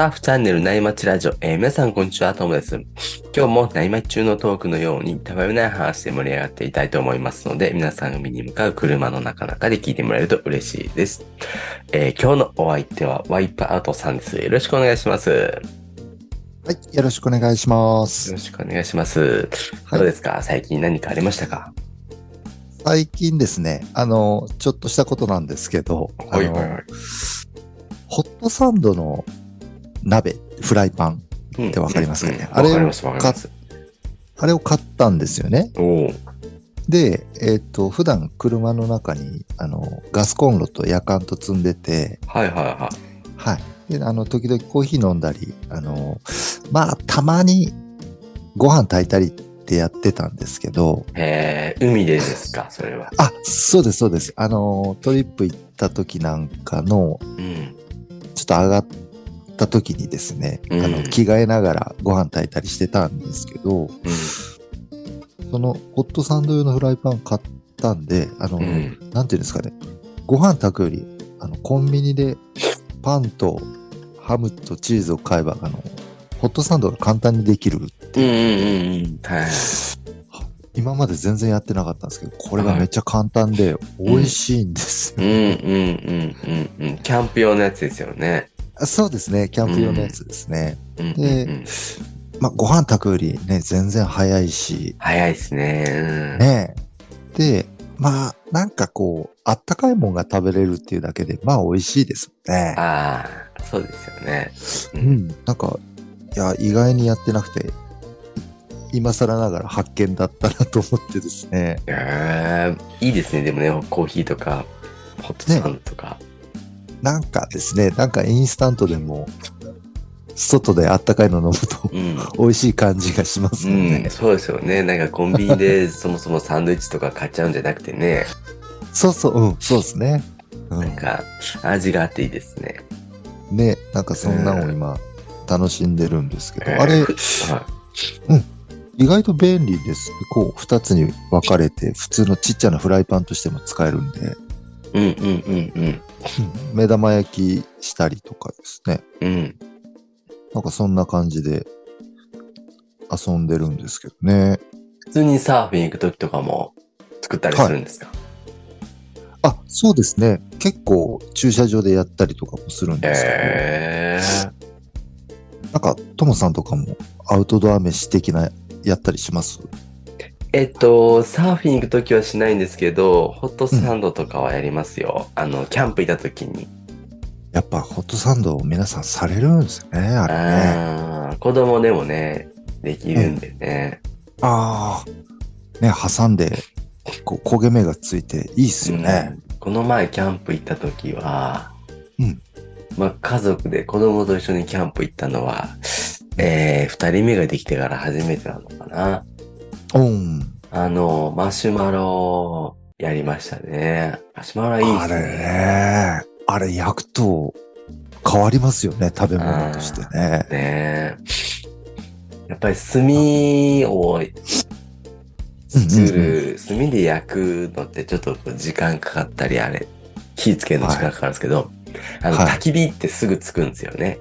ターフチャンネル内町ラジオ、えー皆さんこんにちは、トムです。今日も内町中のトークのように、たわいない話で盛り上がっていたいと思いますので、皆さんが見に向かう車の中々で聞いてもらえると嬉しいです。えー今日のお相手はワイプアウトさんです。よろしくお願いします。よはい、よろしくお願いしますろ。しくお願いします。はいどうですか？最近何かありましたか？最近ですね、あの、ちょっとしたことなんですけど、あのい。ホットサンドの鍋、フライパン、うんってわかりますかね？うんあれをわかります、わかります。あれを買ったんですよね。で、えっ、と、普段車の中に、あの、ガスコンロと夜間と積んでて、はいはいははい。で、あの、時々コーヒー飲んだり、あの、まあ、たまにご飯炊いたりってやってたんですけど、い。えー、海でですか？それは。あ、そうです、そうです。あの、トリップ行った時なんかの、うん。ちょっと上がった時にですね、うんあの着替えながらご飯炊いたりしてたんですけど、うそのホットサンド用のフライパン買ったんで、あの、ん。うん。なんていうんですかね、ご飯炊くより、あの、コンビニでパンとハムとチーズを買えば、あの、ホットサンドが簡単にできる。うんうんうんうん。はい。今まで全然やってなかったんですけど、これがめっちゃ簡単で美味しいんです。キャンプ用のやつですよね。あそうですね、キャンプ用のやつですね。うんうんでうん、まあ、ご飯炊くよりね、全然早いし、早いですね。ねえ。で、まあ、なんかこう、あったかいもんが食べれるっていうだけで、まあ、美味しいですよねうん、。ああ、そうですよね。うん。なんか、いや、意外にやってなくて、今更ながら発見だったなと思ってですね。えー、いいですね。でもね、コーヒーとか、ホットサンドとか。なんかですね、なんかインスタントでも、外であったかいの飲むとうん。美味しい感じがしますうもんね。ん、そうですよね。なんかコンビニで そもそもサンドイッチとか買っちゃうんじゃなくてね、そうそう、うん、そうですね。うん。なんか味があっていいですね。ね、なんかそんなのを今、楽しんでるんですけど、えーあれ、ふは意外と便利です。こう、二つに分かれて、普通のちっちゃなフライパンとしても使えるんで、い。うんうんうんうん。目玉焼きしたりとかですね。うん。なんかそんな感じで遊んでるんですけどね。普通にサーフィン行くときとかも作ったりするんですか、あ、そうですね。結構駐車場でやったりとかもするんですけど、えなんかトモさんとかもアウトドア飯的なやったりします？えっと、サーフィン行くときはしないんですけど、ホットサンドとかはやりますよ。あの、キャンプ行ったときに。やっぱホットサンドを皆さんされるんですよね、あれね。子供でもね、できるんでね。ああ。ね、挟んで、こう焦げ目がついていいっすよね。うんこの前キャンプ行ったときは、うんまあ家族で子供と一緒にキャンプ行ったのは、えー、二人目ができてから初めてなのかな。うん。あの、マシュマロやりましたね。マシュマロはいいっあれすね。ね。あれ焼くと変わりますよね、食べ物としてね。ねやっぱり炭を作る、炭で焼くのってちょっと時間かかったり、あれ、火つけるの時間かかるんですけど、あの、はい焚き火ってすぐつくんですよね。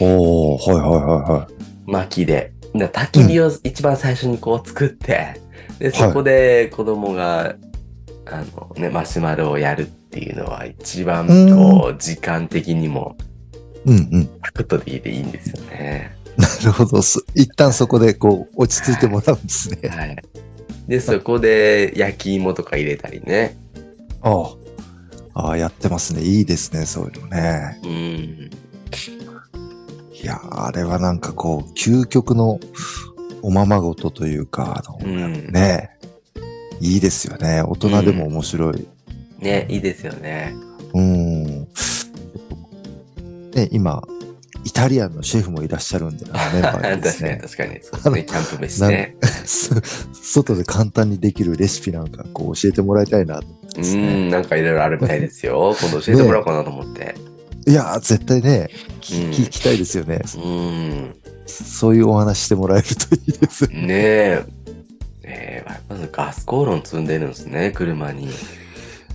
おー、はいはいはいはい。薪で。だから焚き火を一番最初にこう作って、で、そこで子供が、あのね、マシュマロをやるっていうのは一番こう、時間的にもうんうん。サクッとでいいでいいんですよね。なるほど。す一旦そこでこう落ち着いてもらうんですね。はい。で、そこで焼き芋とか入れたりね。ああ。ああ、やってますね。いいですね、そういうのね。うん。いやー、あれはなんかこう、究極のおままごとというか、あの、うん。ねいいですよね。大人でも面白い。ね、いいですよね。うん。ね、今、イタリアンのシェフもいらっしゃるんで、あのメンバーにですね、確かに確かに。ね。キャンプ飯ね。す 外で簡単にできるレシピなんかこう教えてもらいたいなと思ってう。ん、なんかいろいろあるみたいですよ。今度教えてもらおうかなと思って。いやー、絶対ね、聞うん聞きたいですよね。うん。そういうお話してもらえるといいです。ねえ。ええまずガスコンロ積んでるんですね、車に。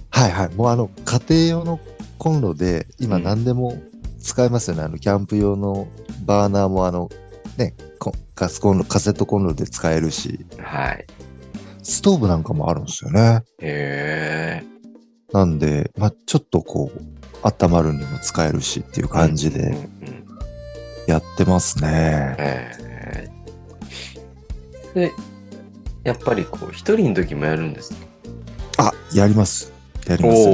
はいはい。もうあの、家庭用のコンロで今うん何でも使えますよね。あの、キャンプ用のバーナーもあの、ね、こガスコンロ、カセットコンロで使えるし、はい。ストーブなんかもあるんですよね。へえ。なんで、まあ、ちょっとこう、温まるにも使えるしっていう感じでやってますね。へえ。で、やっぱりこう、一人の時もやるんですか？あ、やります。やります。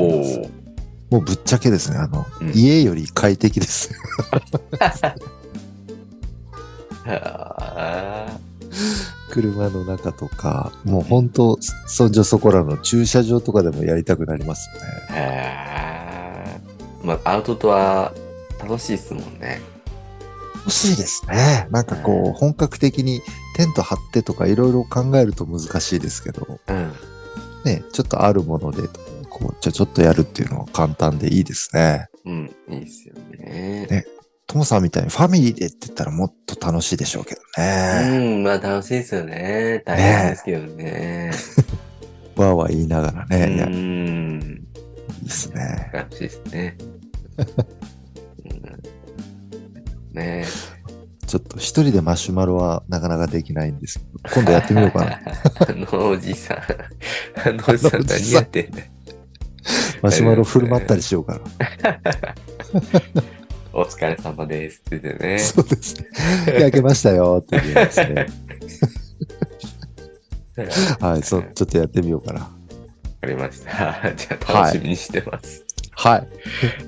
もうぶっちゃけですね、あの、うん家より快適です。は車の中とか、もう本当、そんじょそこらの駐車場とかでもやりたくなりますよね。あ。へえ。まあ、アウトドア楽しいですもんね。欲しいですね。なんかこう、本格的にテント張ってとかいろいろ考えると難しいですけど、うん。ね、ちょっとあるもので、こう、ちょ、ちょっとやるっていうのは簡単でいいですね。うん。いいですよね。ねトモさんみたいにファミリーでって言ったらもっと楽しいでしょうけどうね。ん。まあ、楽しいですよね。大変ですけどね。わーわー言いながらうね、いやいん。いですね。楽しいですね。うん、ねちょっと一人でマシュマロはなかなかできないんですけど、今度やってみようかな。あのおじさん、あのおじさん何やってんマシュマロ振る舞ったりしようかな。お疲れ様ですって言ってね。そうですね。焼けましたよって言いますね。はい、そう、ちょっとやってみようかな。わかりました。じゃあ楽しみにしてます。はい。はい。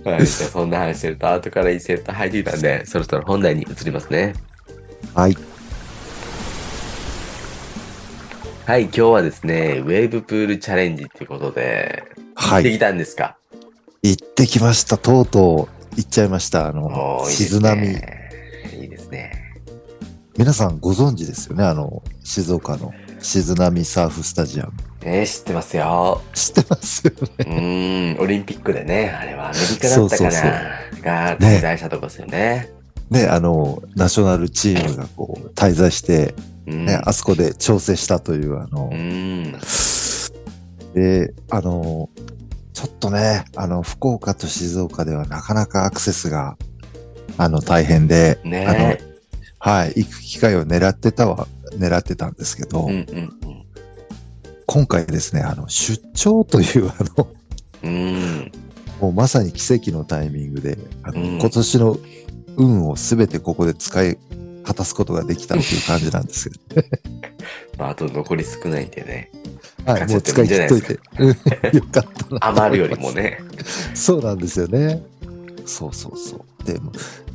じゃあそんな話してると後からいいセット入ってきたんで、そろそろ本題に移りますね。はい。はい、今日はですね、ウェーブプールチャレンジっていうことで、はい。できたんですか？行ってきました。とうとう行っちゃいました。あのいいです静波。ね。いいですね。皆さんご存知ですよね？あの、静岡の静波サーフスタジアム。えー、知ってますよ。知ってますよね。うーん、オリンピックでね、あれはアメリカだったかな、そうそうがね滞在したとこですよね。ね、あの、ナショナルチームがこう、滞在して、うん。ね、あそこで調整したという、あのう、ん。で、あの、ちょっとね、あの、福岡と静岡ではなかなかアクセスが、あの、大変で、ねはい、行く機会を狙ってたは、狙ってたんですけど、うんうん今回ですね、あの、出張という、あの、うん。うん。もうまさに奇跡のタイミングで、あのうん今年の運をすべてここで使い果たすことができたっていう感じなんですけど、まあ、あと残り少ないんでね。はい、もう使い切っといて、う んよかったな。余るよりも。ね。そうなんですよね。そうそうそう。で、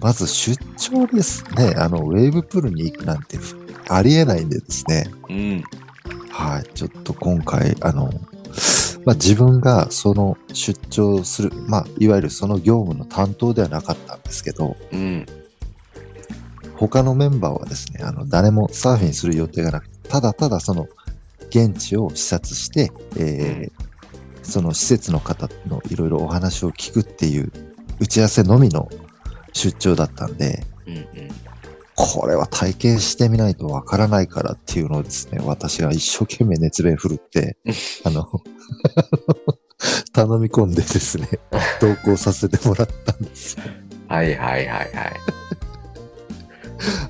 まず出張ですね。あの、ウェーブプールに行くなんてありえないんでですね。うん。はい。ちょっと今回、あの、まあ、自分がその出張する、まあ、いわゆるその業務の担当ではなかったんですけど、うん。他のメンバーはですね、あの、誰もサーフィンする予定がなくて、ただただその現地を視察して、えーその施設の方のいろいろお話を聞くっていう打ち合わせのみの出張だったんで、うんうん。これは体験してみないとわからないからっていうのをですね、私が一生懸命熱弁振るって、あの、頼み込んでですね、同行させてもらったんですよ。はいはいはい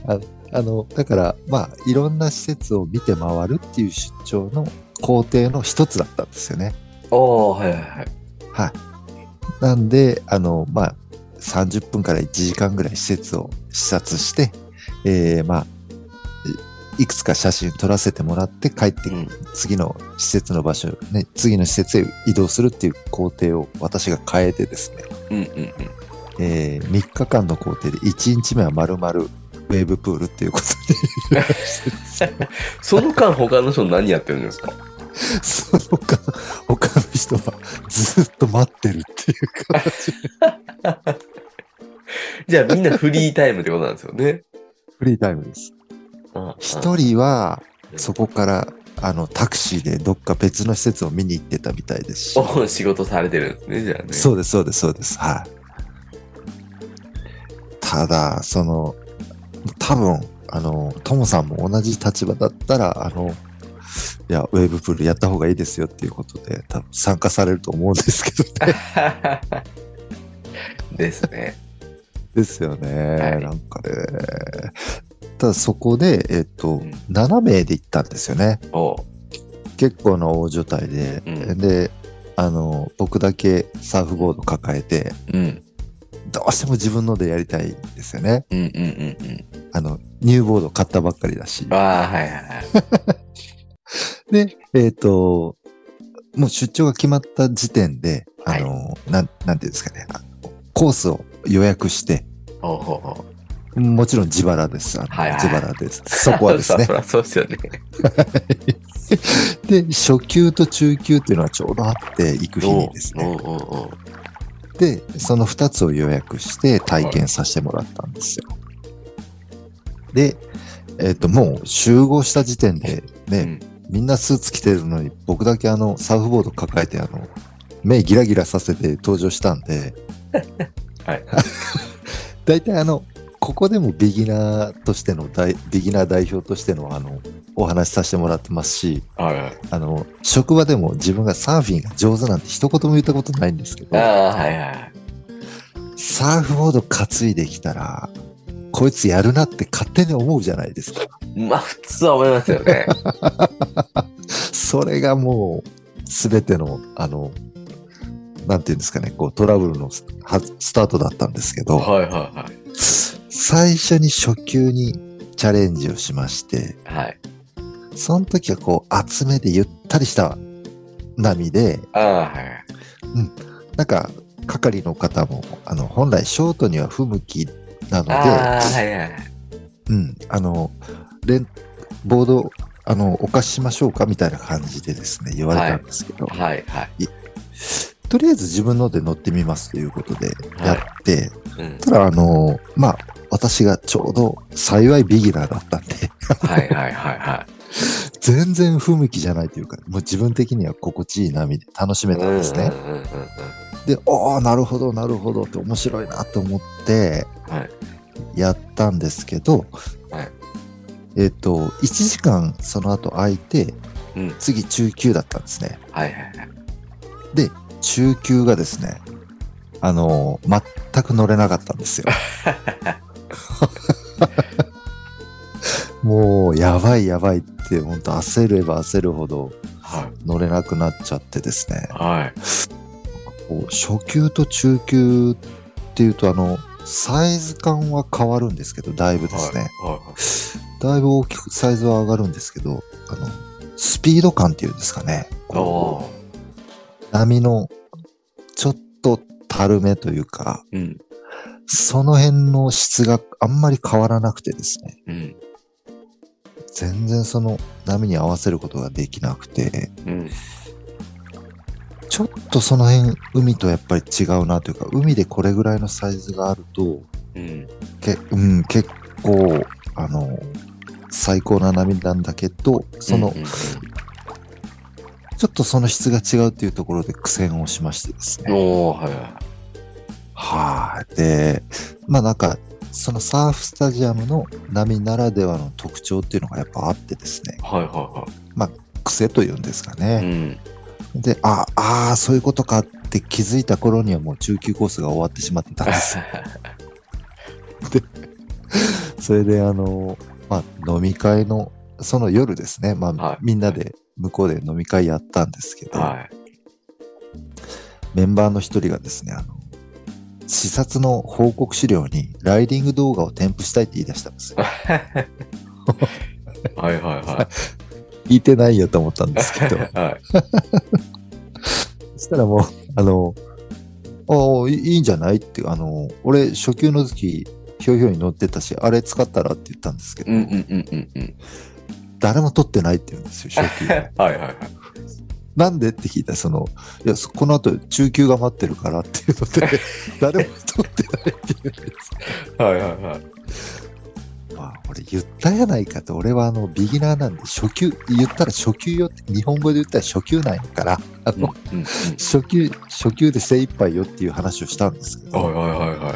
はい。あの、だから、まあ、いろんな施設を見て回るっていう出張の工程の一つだったんですよね。おー、はいはいはい。はい。なんで、あの、まあ、30分から1時間ぐらい施設を視察して、えー、まあ、いいくつか写真撮らせてもらって帰って、うん。次の施設の場所、ね、次の施設へ移動するっていう工程を私が変えてですね、うんうんうん。えー、3日間の工程で1日目は丸々ウェーブプールっていうことで その間他の人何やってるんですか？その他、他の人はずっと待ってるっていう感じ。じゃあみんなフリータイムってことなんですよね。フリータイムです。一人は、そこから、あの、タクシーでどっか別の施設を見に行ってたみたいですし。お仕事されてるんですね、じゃあね。そうです、そうです、そうです。はい。ただ、その、多分、あの、トモさんも同じ立場だったら、あの、いや、ウェーブプールやった方がいいですよっていうことで、多分参加されると思うんですけどね。ですね。ですよね。はいなんかね。ただそこで、えっと、うん7名で行ったんですよね。結構な大所帯で。うんで、あの、僕だけサーフボード抱えて、うん。どうしても自分のでやりたいんですよね。うんうんうんうん。あの、ニューボード買ったばっかりだし。ああ、はいはいはい。で、えっ、と、もう出張が決まった時点で、あの、なん、なんていうんですかね、コースを予約して、ほうほうほう。もちろん自腹です。はいはい自腹です。そこはですね そ。そうですよね。で、初級と中級っていうのはちょうどあって、行く日にですね。で、その2つを予約して体験させてもらったんですよ。で、えっ、と、もう集合した時点でね、うんみんなスーツ着てるのに、僕だけあの、サーフボード抱えて、あの、目ギラギラさせて登場したんで、はい。大体あの、ここでもビギナーとしての大、ビギナー代表としてのあの、お話しさせてもらってますし、はいはい。あの、職場でも自分がサーフィンが上手なんて一言も言ったことないんですけど、はいはい。サーフボード担いできたら、こいつやるなって勝手に思うじゃないですか。まあ、普通は思いますよね。それがもう、すべての、あの、なんていうんですかね、こう、トラブルのスタートだったんですけど、はいはいはい。最初に初級にチャレンジをしまして、はい。その時はこう、厚めでゆったりした波で、ああ、はいはい。なんか、係の方も、あの、本来ショートには不向きなので、はいはい。うん、あの、レン、ボード、あの、お貸ししましょうかみたいな感じでですね、言われたんですけど、はいはい。とりあえず自分ので乗ってみますということでやって、うん。ただ、あの、まあ、私がちょうど幸いビギナーだったんで、はいはいはいは 全然不向きじゃないというか、もう自分的には心地いい波で楽しめい。たんですね。うんうんうんうんで、ああ、なるほど、なるほどって面白いなと思って。やったんですけど、はいえっ、と、1時間その後空いて、うん。次中級だったんですね。はいはいはい。で、中級がですね、あのー全く乗れなかったんですよ。もう、やばいやばいって、本当焦れば焦るほどはい。乗れなくなっちゃってですね。はい。こう初級と中級っていうと、あの、サイズ感は変わるんですけど、だいぶですね。はい。だいぶ大きくサイズは上がるんですけど、あの、スピード感っていうんですかね。おこ波のちょっとたるめというか、ー。うん。その辺の質があんまり変わらなくてですね、うん。全然その波に合わせることができなくて、うん。ちょっとその辺、海とやっぱり違うなというか、海でこれぐらいのサイズがあると、うん。けうん、結構、あの、最高な波なんだけど、その、ちょっとその質が違うっていうところで苦戦をしましてですね。おおはいははい。で、まあなんか、そのサーフスタジアムの波ならではの特徴っていうのがやっぱあってですね、い。はいは癖というんですかいはい。うね。ん。で、ああー、そういうことかって気づいた頃にはもう中級コースが終わってしまってたんです よ。それで、あの、まあ飲み会の、その夜ですね、まあ、はいみんなで向こうで飲み会やったんですけど、はい。メンバーの一人がですね、あの、視察の報告資料にライディング動画を添付したいって言い出したんですよ。はいはいは 聞いてないよと思ったんですけど、い。はい。そしたらもう、あの、ああ、いいいんじゃないって、あの、俺、初級の時、ひょいひょいに乗ってたし、あれ使ったらって言ったんですけど、うんうんうんうんうん。誰も取ってないって言うんですよ、初級。はいはいはい。なんでって聞いたら、その、いや、そこの後、中級が待ってるからっていうので、誰も取ってないって言うんですはいはいはい。まあ、俺言ったやないかと、俺はあの、ビギナーなんで、初級、言ったら初級よって、日本語で言ったら初級なんやから、あの、うんうん初級、初級で精一杯よっていう話をしたんですけど、はいはいはいはい。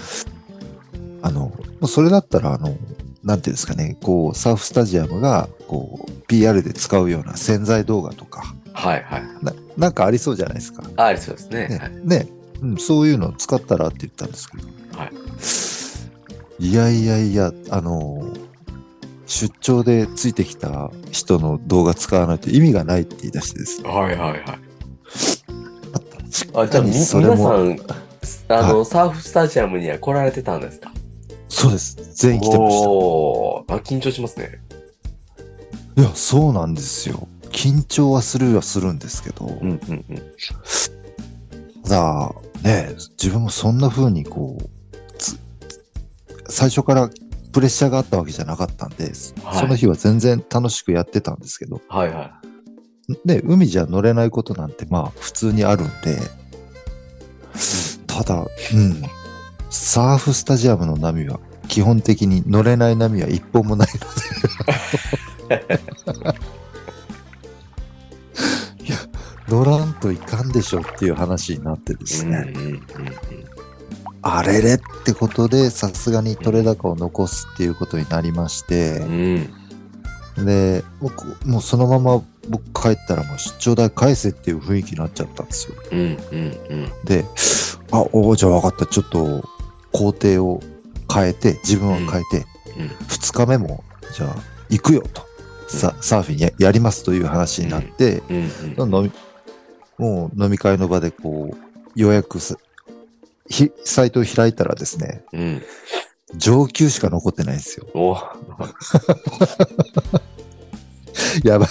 あの、それだったら、あの、なんていうんですかね、こう、サーフスタジアムが、こう、PR で使うような潜在動画とか、はいはい。ななんかありそうじゃないですか。ありそうですね。ね、はいね、うん、そういうのを使ったらって言ったんですけど、はいいやいやいや、あの、出張でついてきた人の動画使わないと意味がないって言い出してですね。はいはいはい。あ、あじゃあみ、皆さそれも、ん、あの、サーフスタジアムには来られてたんですか？そうです。全員来てました。あ、緊張しますね。いや、そうなんですよ。緊張はするはするんですけど、うんうんうん。ただ、ね、自分もそんな風にこう、つ最初からプレッシャーがあったわけじゃなかったんで、はいその日は全然楽しくやってたんですけど、はいはね、海じゃ乗れないことなんてまあ普通にあるんで、ただ、うん、サーフスタジアムの波は基本的に乗れない波は一本もないので。いや、乗らんといかんでしょっていう話になってですい。ね。うんうんうんあれれってことで、さすがに取れ高を残すっていうことになりましてう、ん。で、僕、もうそのまま僕帰ったらもう出張代返せっていう雰囲気になっちゃったんですよ。うんうんうん。で、あ、おーじゃあ分かった。ちょっと工程を変えて、自分は変えて、うん2日目も、じゃあ行くよと。さサーフィンややりますという話になって、もう飲み会の場でこう、予約す、ひサイトを開いたらですね、うん。上級しか残ってないんですよ。お やばい。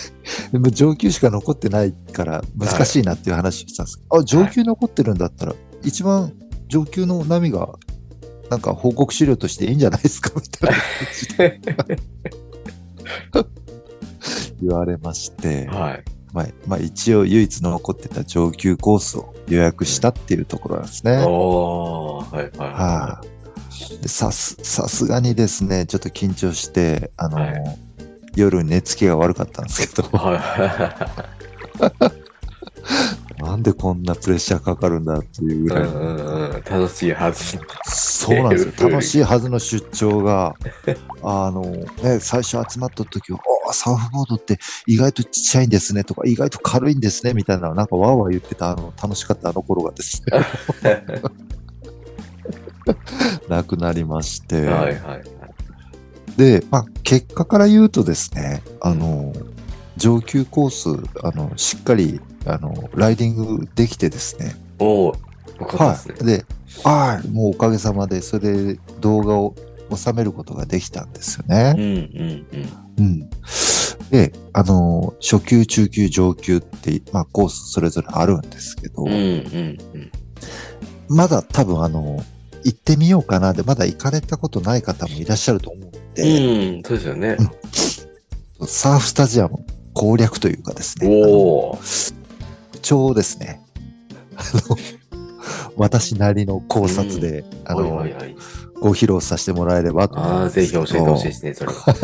上級しか残ってないから難しいなっていう話をしたんです。あ、上級残ってるんだったら、一番上級の波が、なんか報告資料としていいんじゃないですか？みたいな感じで 言われまして、はい。まあ、まあ一応唯一残ってた上級コースを予約したっていうところなんですね。おーはいはいはい、でさす、さすがにですね、ちょっと緊張して、あの、はい夜寝つきが悪かったんですけど、はい。なんでこんなプレッシャーかかるんだっていうぐらいの、うんうんうん。楽しいはず。そうなんですよ。楽しいはずの出張が、あの、ね、最初集まった時は、あサーフボードって意外とちっちゃいんですねとか、意外と軽いんですねみたいな、なんかわーわー言ってたあの楽しかったあの頃がですね、なくなりまして、はいはい。で、まあ、結果から言うとですね、あの、上級コース、あの、しっかり、あの、ライディングできてですね。おはい。。で、ああ、もうおかげさまで、それで動画を収めることができたんですようんね。うんうん。うん。で、あの、初級、中級、上級って、まあ、コースそれぞれあるんですけど、うんうんうん。まだ多分、あの、行ってみようかなで、まだ行かれたことない方もいらっしゃると思うんで、うん、そうですよね。サーフスタジアム攻略というかですね、おお。一応ですね、あの、私なりの考察で、あの、はいはいはい。ご披露させてもらえればと思ああ、ぜひ教えてほしいですね、それは。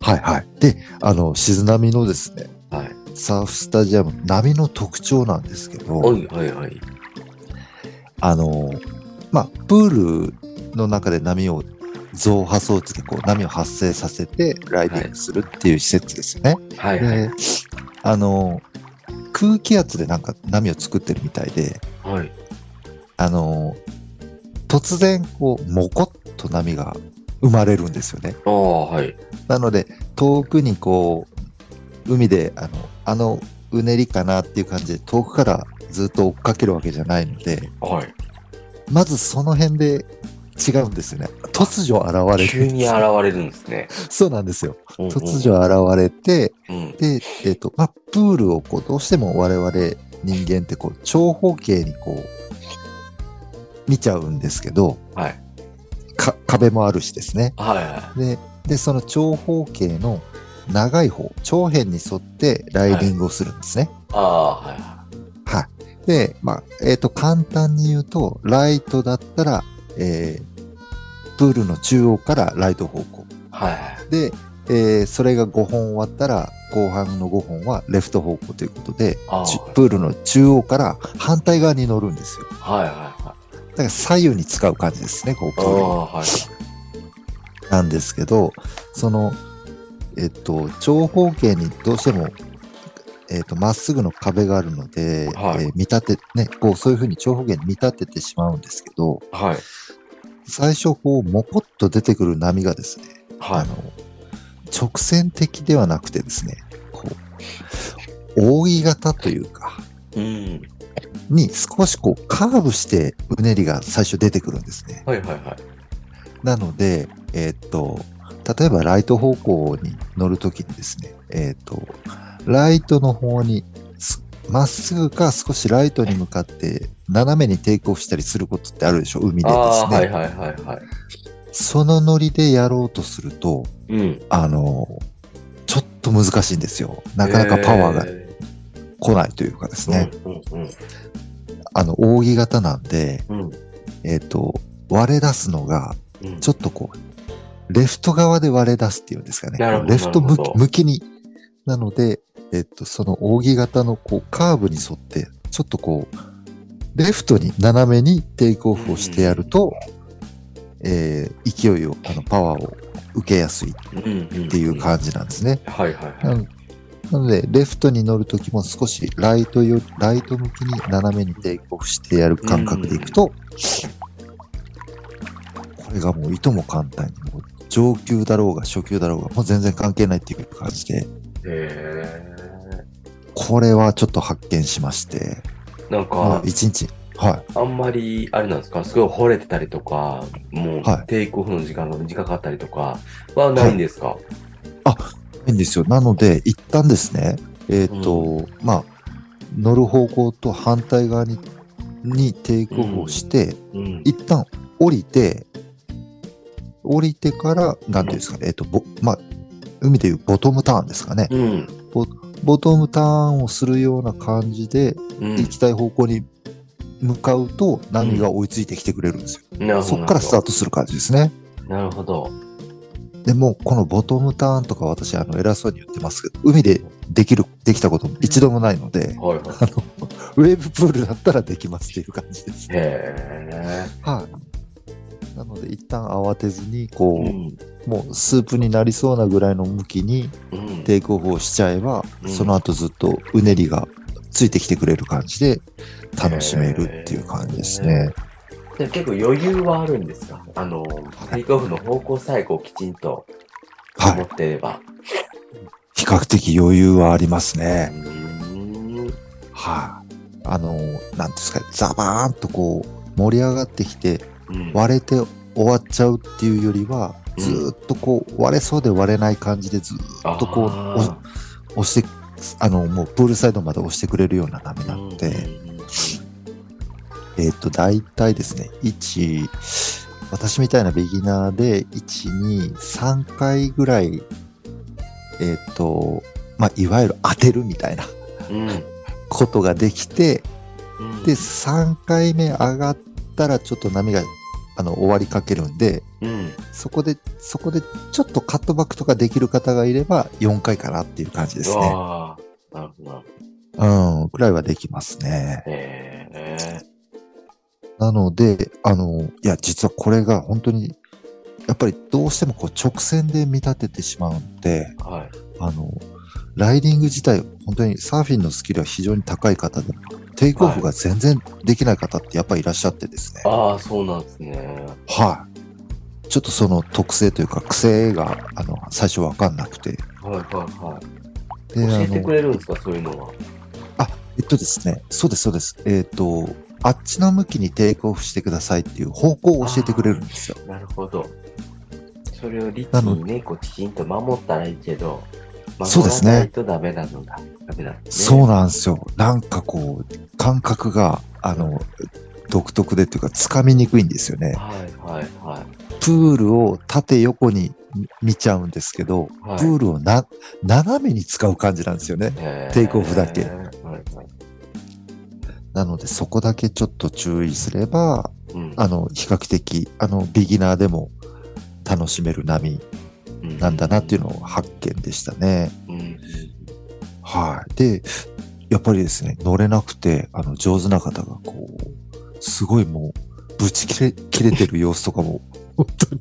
はいはい。で、あの、静波のですね、はい。サーフスタジアム、波の特徴なんですけど、はいはいはい。あの、まあ、プールの中で波を増波装置でこう波を発生させてライディングするっていう施設ですよね。はいはい。で、あの、空気圧でなんか波を作ってるみたいで、はい。あの、突然こう、もこっと波が生まれるんですよね。はい。なので、遠くにこう、海で、あの、あのうねりかなっていう感じで、遠くからずっと追っかけるわけじゃないので、はい。まずその辺で違うんですよね。突如現れる急に現。れるんですね。そうなんですよ。うんうん突如現れて、うん。で、えっ、と、まあ、プールをこう、どうしても我々人間ってこう、長方形にこう、見ちゃうんですけど、はい。か壁もあるしですね。はいはで、で、その長方形の長い方、長辺に沿ってライディングをするんですね。い。ああ、はいははい。で、まあ、えっ、と、簡単に言うと、ライトだったら、えープールの中央からライト方向。い。はいはい。で、えーそれが5本終わったら、後半の5本はレフト方向ということで、プールの中央から反対側に乗るんですよ。はいはいはい。だから左右に使う感じですね、こう、プあールあ、はい。なんですけど、その、えっと、長方形にどうしても、えっと、まっすぐの壁があるので、はいえー見立て、ね、こう、そういうふうに長方形に見立ててしまうんですけど、はい。最初こう、もこっと出てくる波がですね、はい。あの、直線的ではなくてですね、こう、扇形というか、うん。に少しこう、カーブしてうねりが最初出てくるんですね。はいはいはい。なので、えーっと、例えばライト方向に乗るときにですね、えーっと、ライトの方にすまっすぐか少しライトに向かって斜めにテイクオフしたりすることってあるでしょ？海でですね。はいはいはいはい。そのノリでやろうとすると、うん。あの、ちょっと難しいんですよ。なかなかパワーがえ来ないというかですーね。うんうんあの、扇形なんで、うん。うんえっ、と、割れ出すのが、うん。ちょっとこう、レフト側で割れ出すっていうんですかね。レフト向きに。なので、えっ、と、その扇形のこう、カーブに沿って、ちょっとこう、レフトに斜めにテイクオフをしてやると、えー勢いを、あの、パワーを受けやすいっってていう感じなんですね。はいはいなはい。のなので、レフトに乗るときも少しライトよ、ライト向きに斜めにテイクオフしてやる感覚でいくと、これがもういとも簡単に、もう上級だろうが初級だろうが、もう全然関係ないっていう感じで、へこれはちょっと発見しまして、ーなんまかあ、一日、はい。あんまり、あれなんですか、すごい惚れてたりとか、もうはい。テイクオフの時間が短かったりとかはないんですか、い。いんですよ。なので、一旦ですね、えっ、と、まあ、乗る方向と反対側に、にテイクオフをして、うん。一旦降りて、降りてから、なんていうんですかね、えっと、ぼ、まあ、海でいうボトムターンですかね。うん。ボトムターンをするような感じで、うん。行きたい方向に向かうと、波が追いついてきてくれるんですよ。なるほど。そこからスタートする感じですね。なるほど。でも、このボトムターンとか私、あの、偉そうに言ってますけど、海でできる、できたことも一度もないので、はいはい。あの、ウェーブプールだったらできますっていう感じです。へはい。なので、一旦慌てずに、こえ。う、うん。もうスープになりそうなぐらいの向きにうん。テイクオフをしちゃえば、うんその後ずっとうねりがついてきてくれる感じで楽しめるっていう感じですね。で結構余裕はあるんですか？あの、テイクオフの方向さえこうきちんとはい。持ってれば。比較的余裕はありますうね。はい。あの、なんていうんですか、ザバーンとこう盛り上がってきてうん割れて終わっちゃうっていうよりは、うん。ずーっとこう割れそうで割れない感じでずーっとこうあ押押して、あの、もうプールサイドまで押してくれるような波ーなので、うん。えっ、と、大体ですね、1、私みたいなビギナーで、1、2、3回ぐらい、えっ、と、まあ、いわゆる当てるみたいなうん。ことができて、うん。で、3回目上がったらちょっと波が、あの、終わりかけるんで、うん。そこで、そこでちょっとカットバックとかできる方がいれば、4回かなっていう感じですね。なるほど。うん、くらいはできますね。へえ。なので、あの、いや、実はこれが本当に、やっぱりどうしてもこう直線で見立ててしまうので、はい。あの、ライディング自体、本当にサーフィンのスキルは非常に高い方でも、テイクオフが全然できない方ってやっぱりいらっしゃってですね。ああ、そうなんですね。はい。ちょっとその特性というか癖が、あの、最初わかんなくて。はいはいはい。で教えてくれるんですか、そういうのは？えっとですね、そうです、そうです。えっ、と、あっちの向きにテイクオフしてくださいっていう方向を教えてくれるんですよ。なるほど。それを律なのにね、こうきちんと守ったらいいけど、そうですねとダメなのだ。ダメなんですね。そうなんですよ。なんかこう、感覚が、あの、独特でっていうか、つかみにくいんですよね。はいはいはい。プールを縦横に見ちゃうんですけど、はいプールをな、斜めに使う感じなんですよね。テイクオフだけはいはい。なので、そこだけちょっと注意すれば、うんあの、比較的、あの、ビギナーでも楽しめる波なんだなっていうのを発見でしたね。うんうんはい。で、やっぱりですね、乗れなくて、あの、上手な方がこう、すごいもう、ぶち切れ、切れてる様子とかも、本当に、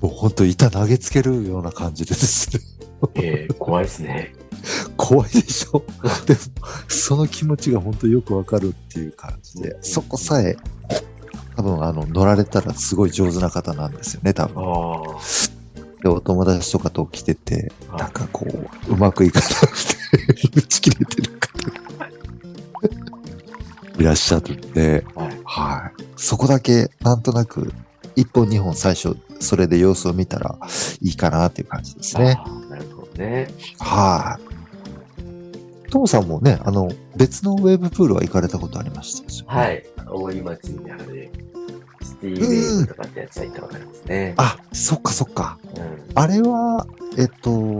もう本当板投げつけるような感じでですね、えー怖いですね。怖いでしょでも、その気持ちが本当よくわかるっていう感じで、そこさえ、多分あの乗られたらすごい上手な方なんですよね、多分。あで、お友達とかと来てて、はいなんかこう、うまくいかなくて、打ち切れてる方が いらっしゃるんで、あ。はい。はい。そこだけ、なんとなく、一本二本最初、それで様子を見たらいいかなっていう感じですね。なるほどね。はい。トモさんもね、あの、別のウェーブプールは行かれたことありましたはい。大井町にある、シティーブとかってやつは行ったことありますね。あ、そっかそっか。うん。あれは、えっと、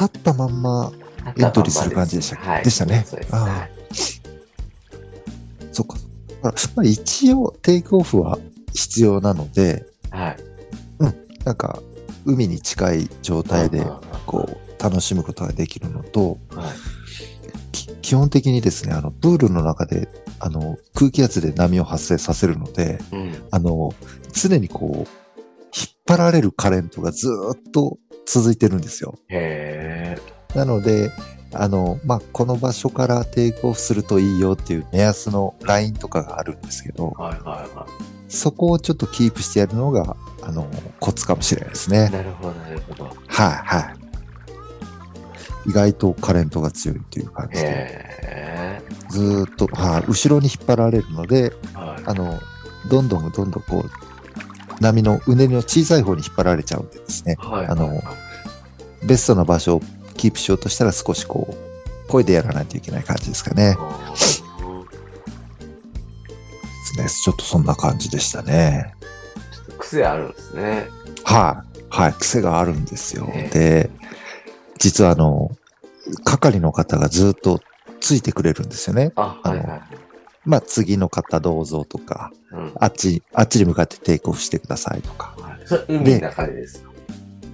立ったまんま、エントリーする感じでしたっけ？はい。でしたねそうです。あそっか。一応、テイクオフは必要なので、はい。なんか、海に近い状態でうんうんうん、こう、楽しむことができるのと、はい。き基本的にですね、あの、プールの中で、あの、空気圧で波を発生させるので、うん。あの、常にこう、引っ張られるカレントがずーっと続いてるんですよ。へえ。なので、あの、まあ、この場所からテイクオフするといいよっていう目安のラインとかがあるんですけど、はいはいはそこをちょっとキープしてやるのが、あの、コツかもしれないですねい。。なるほど、なるほど。はい、はい。意外とカレントが強いという感じで、へずーっと、はい、後ろに引っ張られるので、え。はい。あの、どんどんどんどんこう、波のうねりの小さい方に引っ張られちゃうんでですね、はい。あのベストな場所をキープしようとしたら少しこう、声でやらないといけない感じですかね。うんですねちょっとそんな感じでしたね。癖あるんですね。はい。はい。癖があるんですよ。ええで、実はあの、係の方がずっとついてくれるんですよね。あ、あのはいはい。まあ、次の方どうぞとか、うん。あっち、あっちに向かってテイクオフしてくださいとか。はいそれ海の中でですか？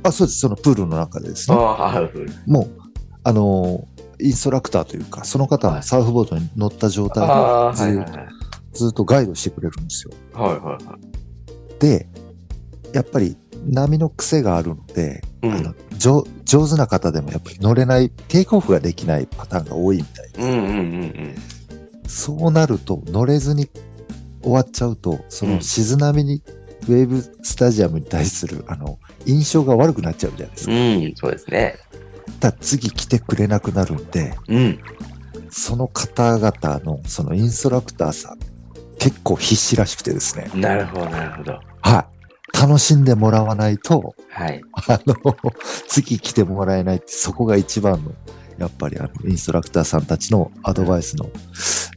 あ、そうです。そのプールの中でですね。もう、あの、インストラクターというか、その方のサーフボードに乗った状態でずーっとはいはいはい。ずっとガイドしてくれるんですよ。はいはいはい。で、やっぱり波の癖があるので、うんあの上上手な方でもやっぱり乗れない、テイクオフができないパターンが多いみたいです。うんうんうんうん。そうなると乗れずに終わっちゃうと、その静波に、ウェーブスタジアムに対するあの印象が悪くなっちゃうじゃないですか。うん、そうですね。だ次来てくれなくなるんで、うん。その方々のそのインストラクターさん、結構必死らしくてですね。なるほど、なるほど。はい。楽しんでもらわないと、はい。あの、次来てもらえないって、そこが一番の、やっぱりあの、インストラクターさんたちのアドバイスの、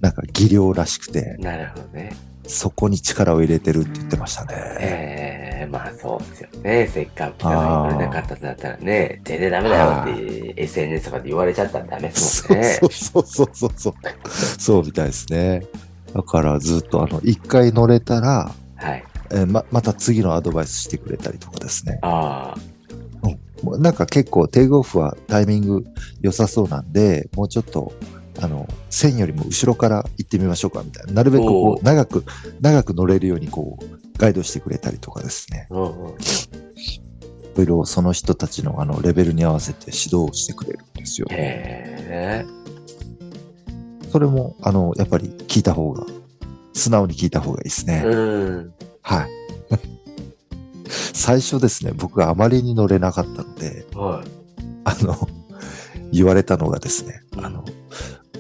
なんか技量らしくて、なるほどね。そこに力を入れてるって言ってましたね。ええまあそうですよね。せっかく来たのに来れなかったんだったらね、全然ダメだよって SNS とかで言われちゃったらダメですそもんね。うそうそうそうそう。そうみたいですね。だからずっとあの、一回乗れたら、はい。えーま、また次のアドバイスしてくれたりとかですね。あもうなんか結構テイクオフはタイミング良さそうなんで、もうちょっと、あの、線よりも後ろから行ってみましょうかみたいな。なるべくおこーう長く、長く乗れるようにこう、ガイドしてくれたりとかですね。あ。うんうん。いろいろその人たちのあのレベルに合わせて指導をしてくれるんですよ。へえ。それも、あの、やっぱり聞いた方が、素直に聞いた方がいいですね。うん。はい。最初ですね、僕があまりに乗れなかったので、はい。あの、言われたのがですね、あの、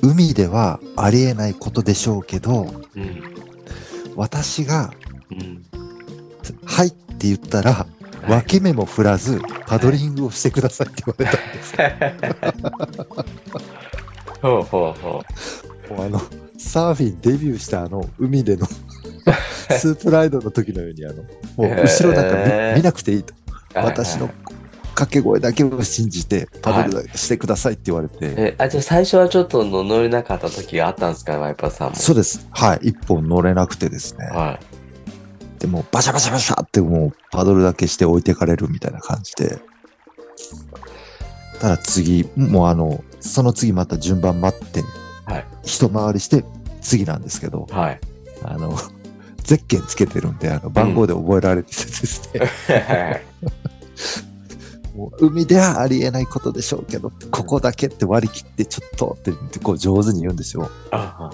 海ではありえないことでしょうけど、うん。私が、うん。はいって言ったら、はい分け目も振らず、パドリングをしてくださいって言われたんです。ほうほうほもうあの、サーフィンデビューしたあの、海での スープライドの時のように、あの、もう後ろなんか見,、へー見なくていいと。う。私の掛け声だけを信じて、パドルしてくださいって言われて、え、あ、じゃあ最初はちょっとの乗れなかった時があったんですかワイパーさんも。そうです。はい。一本乗れなくてですね。はでも、バシャバシャバシャってもう、パドルだけして置いてかれるみたいな感じで。ただ次、もうあの、その次また順番待って、はい一回りして、次なんですけどい。、はい。あの、ゼッケンつけてるんで、あの、番号で覚えられててですね、は いもう海ではありえないことでしょうけど、ここだけって割り切ってちょっとってこう上手に言うんですよ。あ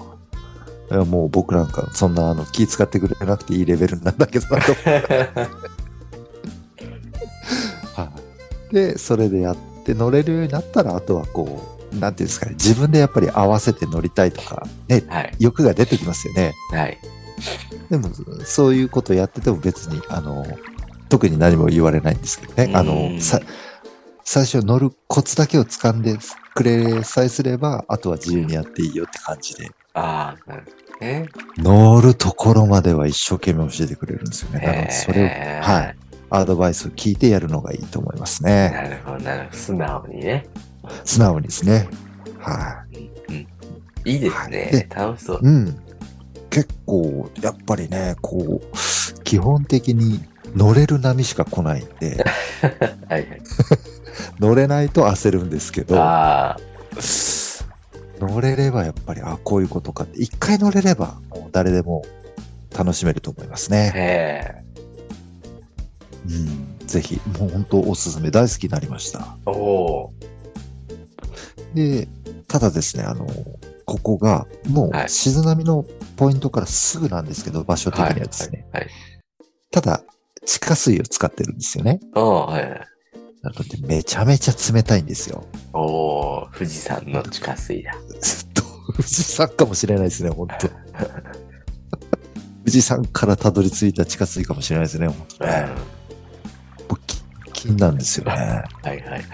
いやもう僕なんかそんなあの気使ってくれなくていいレベルなんだけどなと。はいで、それでやって乗れるようになったら、あとはこう、なんていうんですかね、自分でやっぱり合わせて乗りたいとか、ね、はい。欲が出てきますよね。はい。でも、そういうことやってても別に、あの、特に何も言われないんですけどね。あうの、最初乗るコツだけを掴んでくれさえすれば、あとは自由にやっていいよって感じで。ああ、なるほどね。乗るところまでは一生懸命教えてくれるんですよね。だからそれを、はい。アドバイスを聞いてやるのがいいと思いますね。なるほど、なるほど。素直にね。素直にですね。はうん。いいですはいねで。楽しそうい。。うん。結構、やっぱりね、こう、基本的に乗れる波しか来ないんで、はいはい。乗れないと焦るんですけど、あ乗れればやっぱり、あ、こういうことかって、一回乗れれば、もう誰でも楽しめると思いますあ、ね。うん。ぜひ、もう本当おすすめ、大好きになりました。で、ただですね、あの、ここが、もはいう静波のポイントからすぐなんですけど、場所ー。的はい。にはですね、はい。ただ、地下水を使ってるんですよね。おおはいはい。なので、めちゃめちゃ冷たいんですよ。おお富士山の地下水だ。富士山かもしれないですね、本当富士山からたどり着いた地下水かもしれないですね、本当うん。ね。はも金なんですよね。いはいはい。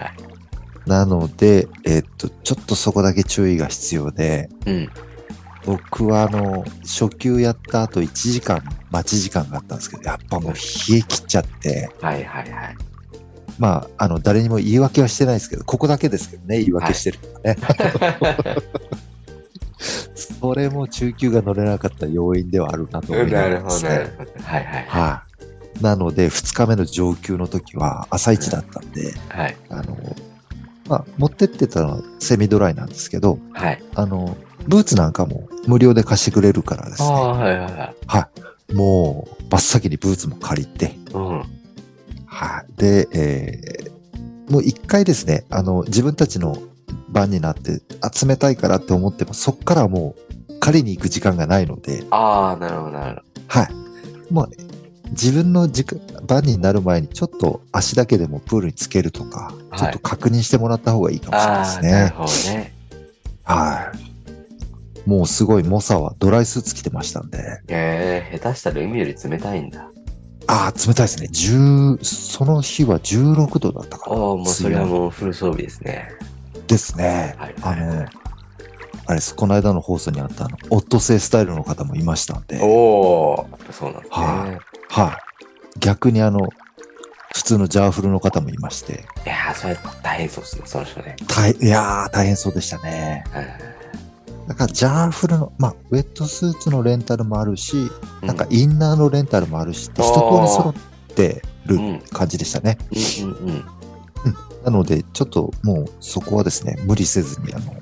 なので、えっと、ちょっとそこだけ注意が必要で、うん。僕はあの、初級やった後1時間待ち時間があったんですけど、やっぱもう冷え切っちゃって、はいはいはい。まあ、あの、誰にも言い訳はしてないですけど、ここだけですけどね、言い訳してるのはね。それも中級が乗れなかった要因ではあるなと思いななるほど、がらですね。なるほど。はいはい。はい。なので、2日目の上級の時は朝一だったんで、はい。あの、まあ、持ってってたのはセミドライなんですけど、はい。あの、ブーツなんかも無料で貸してくれるからですね。ああ、はいはいはい。はい。もう、真っ先にブーツも借りて、うん。はい。で、えーもう一回ですね、あの、自分たちの番になって、あ、冷たいからって思っても、そっからはもう借りに行く時間がないので、ああ、なるほどなるほはい。もう、自分の時間、番になる前にちょっと足だけでもプールにつけるとか、はいちょっと確認してもらった方がいいかど。もしれないですね。ほどね。はい。もうすごい、モサはドライスーツ着てましたんで、ええ、下手したら海より冷たいんだ。ああ、冷たいですね。10、その日は16度だったかな。ああ、もうそれはもうフル装備ですね。ですね。はいあの、あれです、この間の放送にあったあの、オットセイスタイルの方もいましたんで、おお、そうなんですね。はいはい。逆にあの、普通のジャーフルの方もいまして、いやー、それ大変そうですね、その人ね。大いやー、大変そうでしたね。うんだから、ジャーフルの、まあ、ウェットスーツのレンタルもあるし、なんか、うインナーのレンタルもあるし、一通り揃ってるうん感じでしたね。うんうんうん。なので、ちょっともうそこはですね、無理せずに、あの、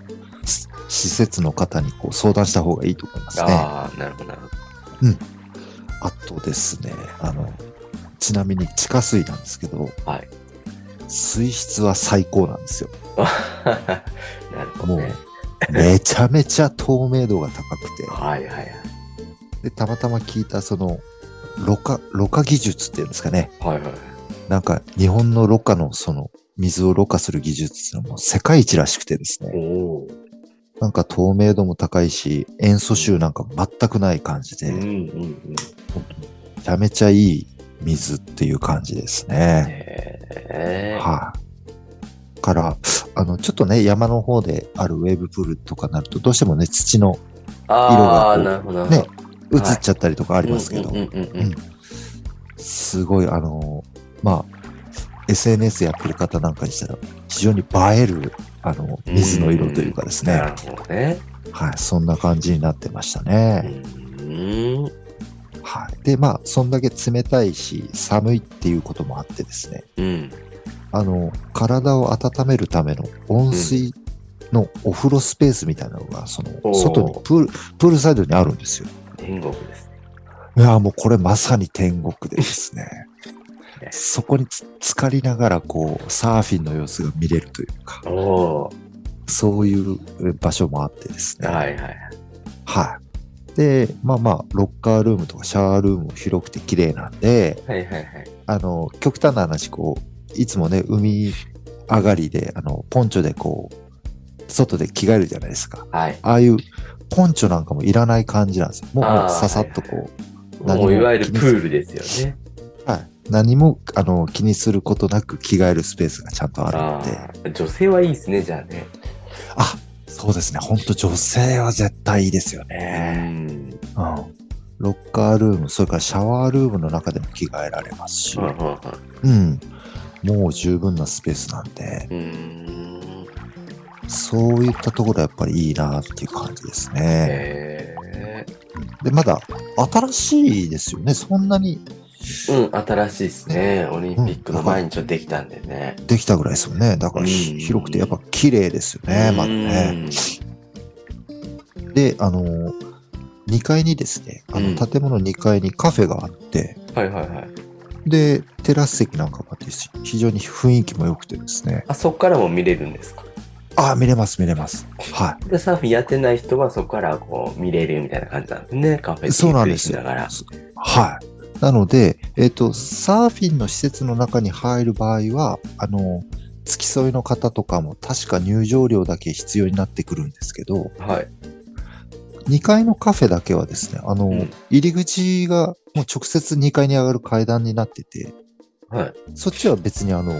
し施設の方にこう相談した方がいいと思いますね。ああ、なるほどなるほど。あとですね、あの、ちなみに地下水なんですけど、はい。水質は最高なんですよ。なるほどね。めちゃめちゃ透明度が高くて、はいはいはい。で、たまたま聞いたその、ろ過、ろ過技術っていうんですかね。はいはい。なんか日本のろ過のその水をろ過する技術っていうのも世界一らしくてですおね。お。なんか透明度も高いし、塩素臭なんか全くない感じで、めうんうんうん。ちゃめちゃいい水っていう感じですね。へえ。はい、から、あの、ちょっとね、山の方であるウェーブプールとかになると、どうしてもね、土のああ、色が。ね、映っちゃったりとかあありますけど。すごい、あの、まあ、SNS やってる方なんかにしたら、非常に映える、あの、水の色というかですね、なるほどね。はい、そんな感じになってましたうね。ん。はい。で、まあ、そんだけ冷たいし、寒いっていうこともあってですね、うん。あの、体を温めるための温水のお風呂スペースみたいなのが、その、外にプール、プールサイドにあるんですよ。天国です。いや、もうこれまさに天国でですねね。そこにつ浸かりながら、こう、サーフィンの様子が見れるというか。そういう場所もあってですね。はいはい。はい。で、まあまあ、ロッカールームとかシャワールームも広くて綺麗なんで、はいはいはい。あの、極端な話、こう、いつもね、海上がりで、あの、ポンチョでこう、外で着替えるじゃないですか。はい。ああいうポンチョなんかもいらない感じなんですよ。もうささっとこう、何ももういわゆるプールですよね。はい。何もあの気にすることなく着替えるスペースがちゃんとあるあので。あ、女性はいいですね、じゃあね。あ、そうですね。本当女性は絶対いいですようね。ん。うん。ロッカールーム、それからシャワールームの中でも着替えられますし、うんうんうん。もう十分なスペースなんで、うん。うん。そういったところはやっぱりいいなっていう感じですね。で、まだ新しいですよね。そんなにうん、新しいですね。オリンピックの前にちょっとできたんでね。できたぐらいですよね。だから広くてやっぱ綺麗ですよね、まだね。で、あの、2階にですね、あうんの建物2階にカフェがあって、うん。はいはいはい。で、テラス席なんかもあって、非常に雰囲気も良くてですね。あ、そこからも見れるんですか？ああ、見れます、見れます。はで、サーフィンやってない人はそこからこう見れるみたいな感じなんですね。カフェい。そうなんですよ。はい。なので、えっ、と、サーフィンの施設の中に入る場合は、あの、付き添いの方とかも確か入場料だけ必要になってくるんですけど、はい。2階のカフェだけはですね、あの、うん入り口がもう直接2階に上がる階段になってて、はい。そっちは別にあの、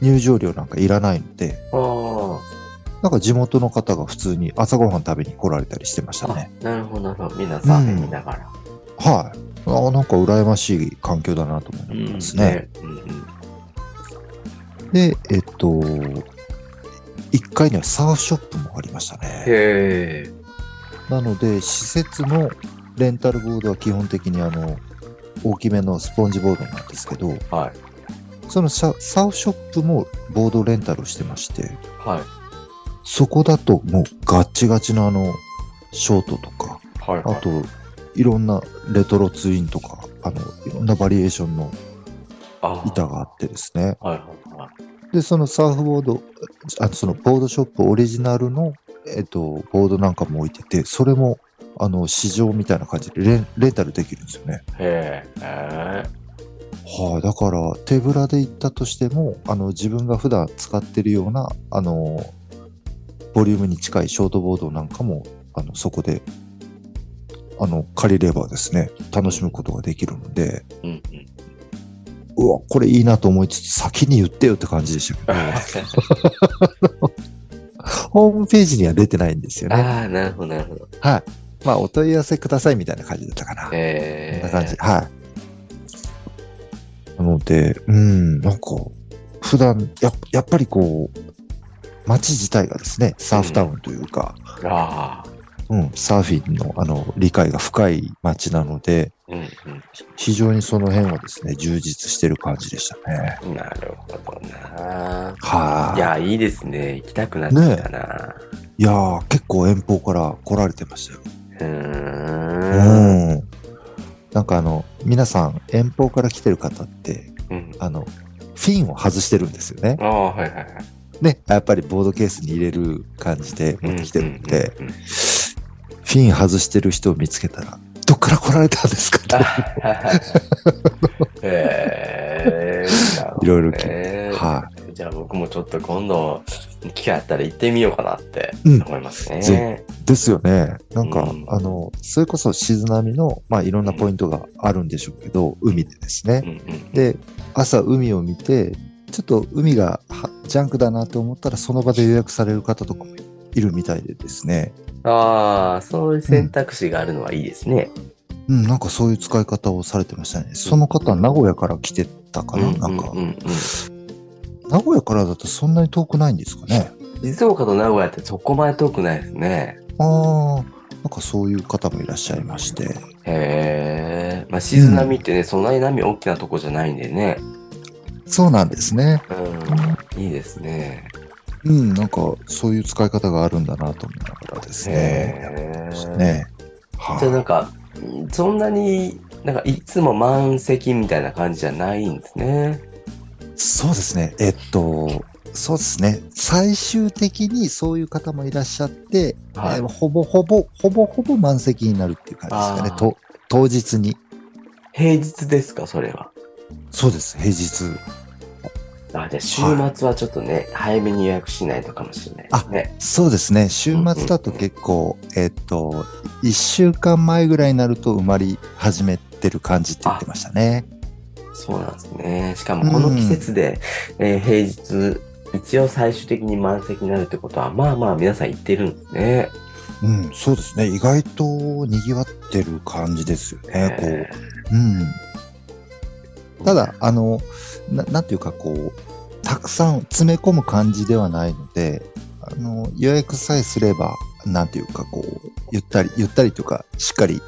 入場料なんかいらないので、あなんか地元の方が普通に朝ごはん食べに来られたりしてましたあね。。なるほど、なるほど。みんなサーフィン見ながら。はい。ああなんか羨ましい環境だなと思いますね。うんうん。で、えっと、1階にはサーフショップもありましたね。なので、施設のレンタルボードは基本的にあの、大きめのスポンジボードなんですけど、はい。そのササーフショップもボードレンタルしてまして、はい。そこだともうガッチガチのあの、ショートとか、はい。あと、いろんなレトロツインとか、あの、いろんなバリエーションのあ板があってですね。はいはいはい。で、そのサーフボード、あのそのボードショップオリジナルの、えっと、ボードなんかも置いてて、それも、あの、市場みたいな感じでレンレンタルできるんですよね。へえ。へはい、だから、手ぶらで行ったとしても、あの、自分が普段使ってるような、あの、ボリュームに近いショートボードなんかも、あの、そこで、あの、借りればですね、楽しむことができるので、え。うんうん。うわ、これいいなと思いつつ、先に言ってよって感じでしたけど、ホームページには出てないんですよね。ああ、なるほど、なるほど。はい。まあ、お問い合わせくださいみたいな感じだったかな。へえ。こんな感じ。はい。なので、うん、なんか、普段、ややっぱりこう、街自体がですね、サーフタウンというか、ああ。うん、サーフィンのあの理解が深い街なので、うん非常にその辺はですね、充実してる感じでしたね。うん。なるほどな。はいい。や、いいですね。行きたくなってきたな。いやー、結構遠方から来られてましたよ。うー。うんん。なんかあの、皆さん遠方から来てる方って、うん。あの、フィンを外してるんですよね。ああ、はいはいはい。ね、やっぱりボードケースに入れる感じで持ってきてるんで、うんうんうんうん。フィン外してる人を見つけたら、どっから来られたんですか？え。いろいろ聞いてはじゃあ僕もちょっと今度、機会あったら行ってみようかなってうん思いますね。ぜですよね。なんか、うんあの、それこそ静波の、まあいろんなポイントがあるんでしょうけど、海でですね。うんうん。で、朝海を見て、ちょっと海がはジャンクだなと思ったら、その場で予約される方とかもいるみたいでですね。ああ、そういう選択肢があるのはいいですね。うん、なんかそういう使い方をされてましたね。その方は名古屋から来てたかな、なんかう、んうんうん名古屋からだとそんなに遠くないんですかね。静岡と名古屋ってそこまで遠くないですね。ああ、なんかそういう方もいらっしゃいまして。へえ。まあ、静波ってね、そんなに波大きなとこじゃないんでね。そうなんですね。うん。いいですね。うん、なんかそういう使い方があるんだなと思いながらですね。ね。はじゃあなんか、そんなに、なんかいつも満席みたいな感じじゃないんですね。そうですね。えっと、そうですね。最終的にそういう方もいらっしゃって、はいえーほぼほぼ、ほぼほぼ満席になるっていう感じですかねと当日に。平日ですか、それは。そうです、平日。あ、じゃあ週末はちょっとね、早めに予約しないとかもしれないですね。そうですね。週末だと結構、えっと、1週間前ぐらいになると埋まり始めてる感じって言ってましたね。そうなんですね。しかもこの季節で、えー平日、一応最終的に満席になるってことは、まあまあ皆さん行ってるんですね。うん、そうですね。意外と賑わってる感じですよね。こうえうん。ただ、あの、ななんていうかこう、たくさん詰め込む感じではないので、あの、予約さえすれば、なんていうかこう、ゆったり、ゆったりというか、しっかり、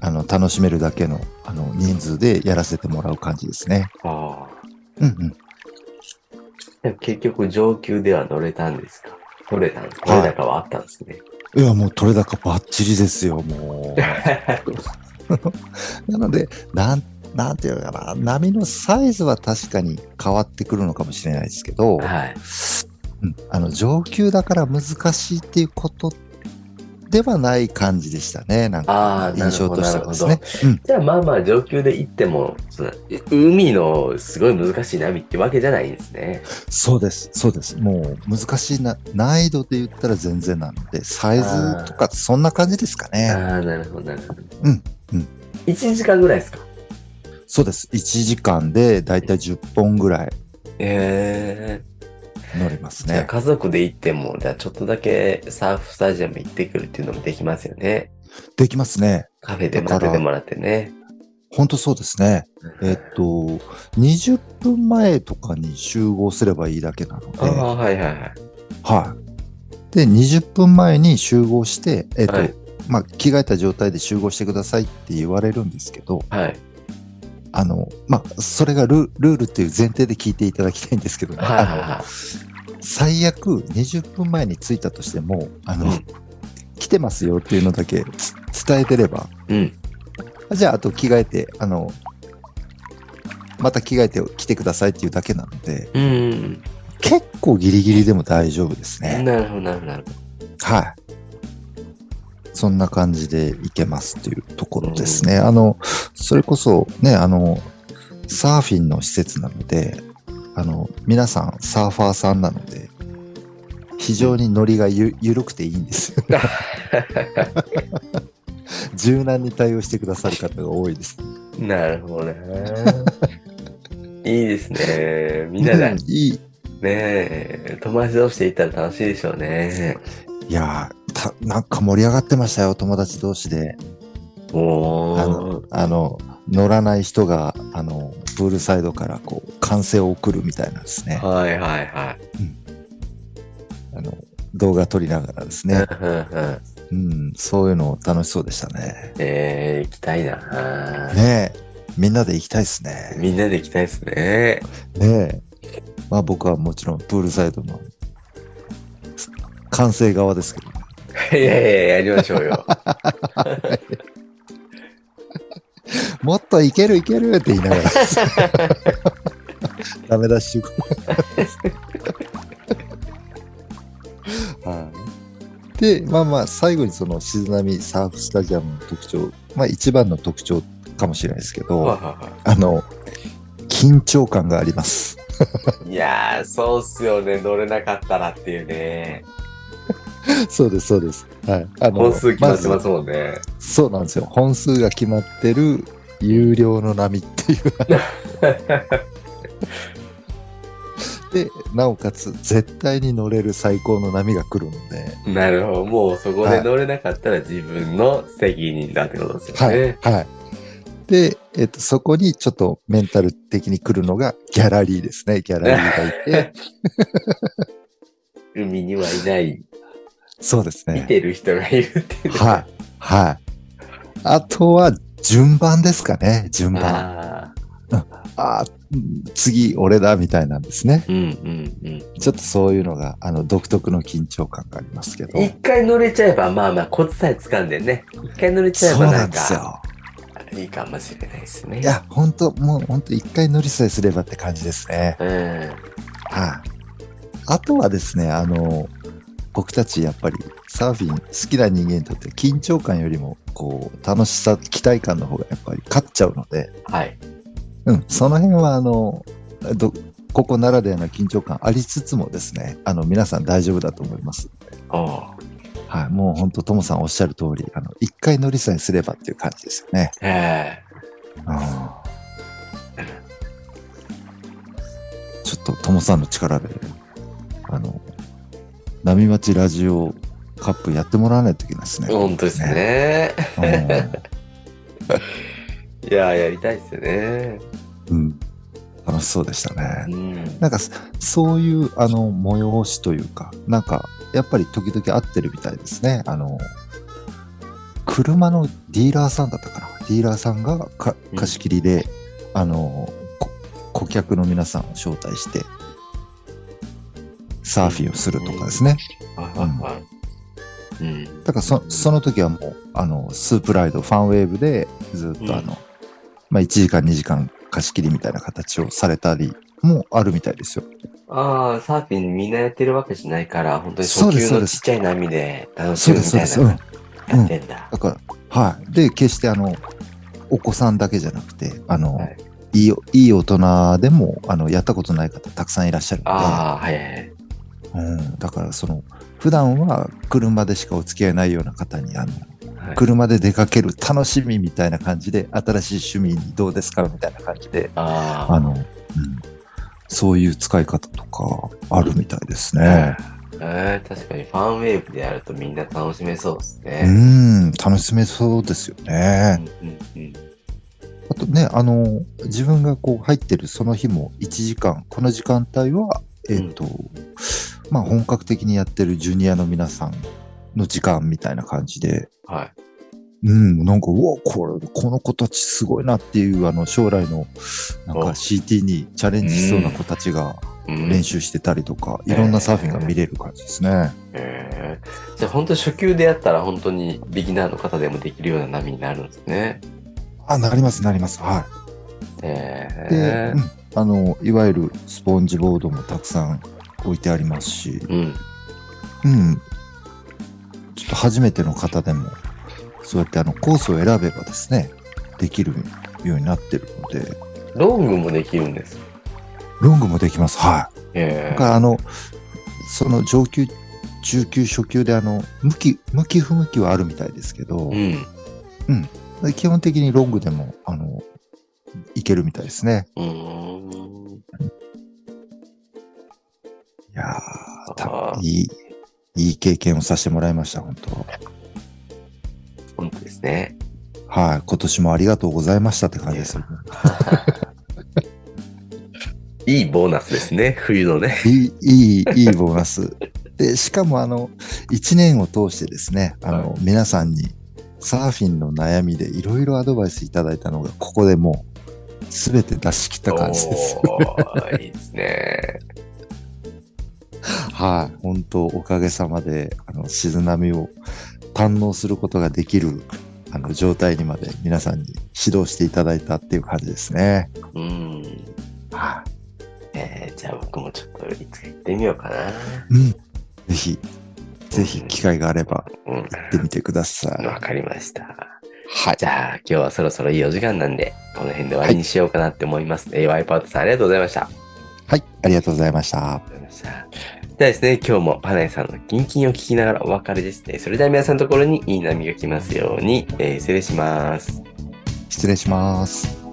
あの、楽しめるだけの、あの、人数でやらせてもらう感じですね。ーあうんうん。ーでも結局上級では乗れたんですか？取れたんですか？はい取れ高はあったんですね。いや、もう取れ高バッチリですよ、もう。なので、なん、なんていうのかな、波のサイズは確かに変わってくるのかもしれないですけど、はい。うんあの上級だから難しいっていうことではない感じでしたね。なんか印象としてはですね。。うん、じゃあまあまあ上級で行っても、その海のすごい難しい波ってわけじゃないんですね。そうです、そうです。もう難しいな、難易度で言ったら全然なので、サイズとかそんな感じですかね。ああ、なるほど、なるほど。うんうん。1時間ぐらいですか？そうです。1時間でだいたい10本ぐらいええ乗りますね。じゃあ家族で行っても、じゃあちょっとだけサーフスタジアム行ってくるっていうのもできますよね。できますね。カフェで待っててもらってね。本当そうですね。えっと、20分前とかに集合すればいいだけなので、ああ、はいはいはい。はい。で、20分前に集合して、えっ、と、はいまあ、着替えた状態で集合してくださいって言われるんですけど、はい。あの、まあ、それがルルールっていう前提で聞いていただきたいんですけどね、はいはいあのは最悪20分前に着いたとしても、あの、うん来てますよっていうのだけつ伝えてれば、い。うん。じゃあ、あと着替えて、あの、また着替えて来てくださいっていうだけなので、うん。結構ギリギリでも大丈夫ですね。なるほど、なるほどなるほど。はい。そんな感じでいけますっていうところですね。あの、それこそね、あの、サーフィンの施設なので、あの、皆さんサーファーさんなので、非常にノリがゆ緩くていいんですよ。柔軟に対応してくださる方が多いです。なるほどね。いいですね。みんなで、いい。え、友達同士で行ったら楽しいでしょうね。いやーた、なんか盛り上がってましたよ、友達同士で。おーあの。あの、乗らない人が、あの、プールサイドからこう、歓声を送るみたいなですね。はいはいはい。あの、動画撮りながらですね。うんうんうんうん、そういうの楽しそうでしたね。えー、行きたいな。ねえ、みんなで行きたいですね。みんなで行きたいですね。ねえ。まあ僕はもちろんプールサイドの完成側ですけど、いやいや、やりましょうよ。もっといけるいけるって言いながら、ダメ出し中はい。で、まあまあ、最後にその静波サーフスタジアムの特徴、まあ一番の特徴かもしれないですけど、あの、緊張感があります。いやー、そうっすよね。乗れなかったらっていうね。そうです、そうです。はい。あの本数決まってまずすもんね。そうなんですよ。本数が決まってる有料の波っていう。で、なおかつ絶対に乗れる最高の波が来るので、なるほど。もうそこで乗れなかったら自分の責任だってことですよはい、ね。はい。で、えっと、そこにちょっとメンタル的に来るのがギャラリーですね。ギャラリーがいて、海にはいない、そうですね。見てる人がいるっていうね。はい、はい。あとは順番ですかね。順番。あうん次俺だみたいなんですね。ーうんうんうん。ちょっとそういうのが、あの、独特の緊張感がありますけど。一回乗れちゃえば、まあまあ、コツさえ掴んでね。一回乗れちゃえそうばななんんですか、よ。いいかもしれないですね。いや、本当もう本当一回乗りさえすればって感じですね。うん。はい。あとはですね、あの、僕たちやっぱりサーフィン好きな人間にとって緊張感よりもこう楽しさ期待感の方がやっぱり勝っちゃうので、はい。うん、その辺はあのどここならではの緊張感ありつつもですねあの皆さん大丈夫だと思います、おう。はい、もう本当トモさんおっしゃる通りあの一回乗りさえすればっていう感じですよね、えちょっとトモさんの力であの波町ラジオカップやってもらわないといけないですねえ本当ですね。いやー、やりたいですよね。うん、うん楽しそうでしたねうん。なんかそそういうあの催しというか、なんかやっぱり時々合ってるみたいですね。あの、車のディーラーさんだったかな。ディーラーさんが貸し切りで、あの、こ顧客の皆さんを招待して、サーフィンをするとかですね。うん。だからそその時はもう、あの、スープライド、ファンウェーブでずっとあの、まあ1時間2時間貸し切りみたいな形をされたりもあるみたいですよ。ああ、サーフィンみんなやってるわけじゃないから、本当にそう初級のちっちゃい波で楽しむみたいなのやってんだ。だから、はい。で、決してあの、お子さんだけじゃなくて、あの、はいい、いいい大人でも、あの、やったことない方たくさんいらっしゃるのああ、はいはい。で、うん、だからその、普段は車でしかお付き合いないような方に、あの、はい車で出かける楽しみみたいな感じで、新しい趣味にどうですかみたいな感じで、ああの、うん、そういう使い方とかあるみたいですあ。ね。えー、確かにファンウェーブでやるとみんな楽しめそうですうね。ん、楽しめそうですよね。うんうんうんあとね、あの、自分がこう入ってるその日も1時間、この時間帯は、えっ、と、まあ本格的にやってるジュニアの皆さんの時間みたいな感じで、はい。うん、なんか、うわ、これ、この子たちすごいなっていう、あの、将来の、なんかお CT にチャレンジしそうな子たちがうん練習してたりとか、いろんなサーフィンが見れる感じですね。えー、じゃあ本当初級でやったら本当にビギナーの方でもできるような波になるんですね。あ、なります、なります。はえい。でー、、うん、あの、いわゆるスポンジボードもたくさん置いてありますし、うん。うん。ちょっと初めての方でも、そうやってあのコースを選べばですね、できるようになってるので、ロングもできるんです。ロングもできます。はい。えだからあの、その上級、中級、初級であの、向き、向き不向きはあるみたいですけど、ー、うん。基本的にロングでも、あの、いけるみたいですね。うーん。いやー、いい、いい経験をさせてもらいました、本当本当ですね。はい。今年もありがとうございましたって感じですよ。いいボーナスですね、冬のね。いい、いい、いいボーナス。で、しかもあの、一年を通してですね、あの、は皆さんにサーフィンの悩みでいろいろアドバイスいただいたのが、ここでもう、すべて出し切った感じです。いいですね。はい。本当おかげさまで、あの、静波を堪能することができる、あの、状態にまで皆さんに指導していただいたっていう感じですね。うん。はえー、じゃあ僕もちょっといつか行ってみようかな。い。うん。ぜひ、ぜひ機会があればうん。行ってみてください。わかりました。はい。じゃあ今日はそろそろいいお時間なんで、この辺で終わりにしようかなって思います。えーワイパートさんありがとうございました。はい。ありがとうございました。ありがとうございました。ではですね、今日もパナイさんのキンキンを聞きながらお別れですね。それでは皆さんのところにいい波が来ますように、えー失礼します。失礼します。